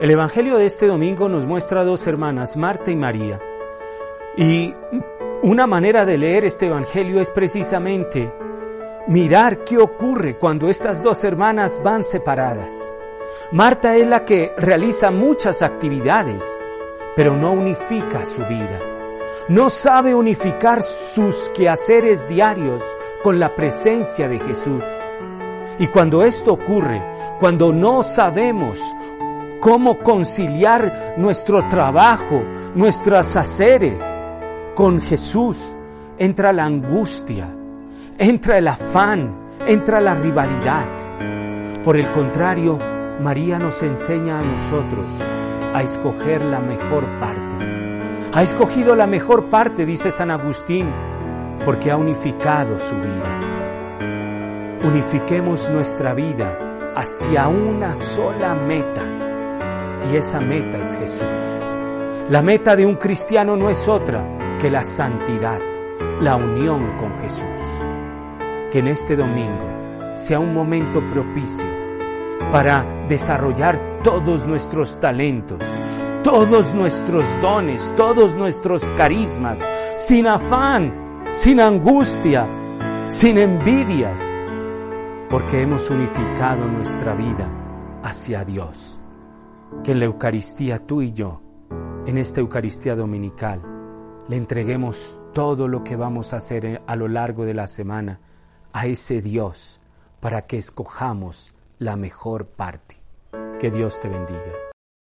El Evangelio de este domingo nos muestra a dos hermanas, Marta y María. Y una manera de leer este Evangelio es precisamente mirar qué ocurre cuando estas dos hermanas van separadas. Marta es la que realiza muchas actividades, pero no unifica su vida. No sabe unificar sus quehaceres diarios con la presencia de Jesús. Y cuando esto ocurre, cuando no sabemos cómo conciliar nuestro trabajo, nuestros haceres con Jesús, entra la angustia, entra el afán, entra la rivalidad. Por el contrario, María nos enseña a nosotros a escoger la mejor parte. Ha escogido la mejor parte, dice San Agustín, porque ha unificado su vida. Unifiquemos nuestra vida hacia una sola meta y esa meta es Jesús. La meta de un cristiano no es otra que la santidad, la unión con Jesús. Que en este domingo sea un momento propicio para desarrollar todos nuestros talentos, todos nuestros dones, todos nuestros carismas, sin afán, sin angustia, sin envidias, porque hemos unificado nuestra vida hacia Dios que en la Eucaristía tú y yo, en esta Eucaristía dominical, le entreguemos todo lo que vamos a hacer a lo largo de la semana a ese Dios para que escojamos la mejor parte. Que Dios te bendiga.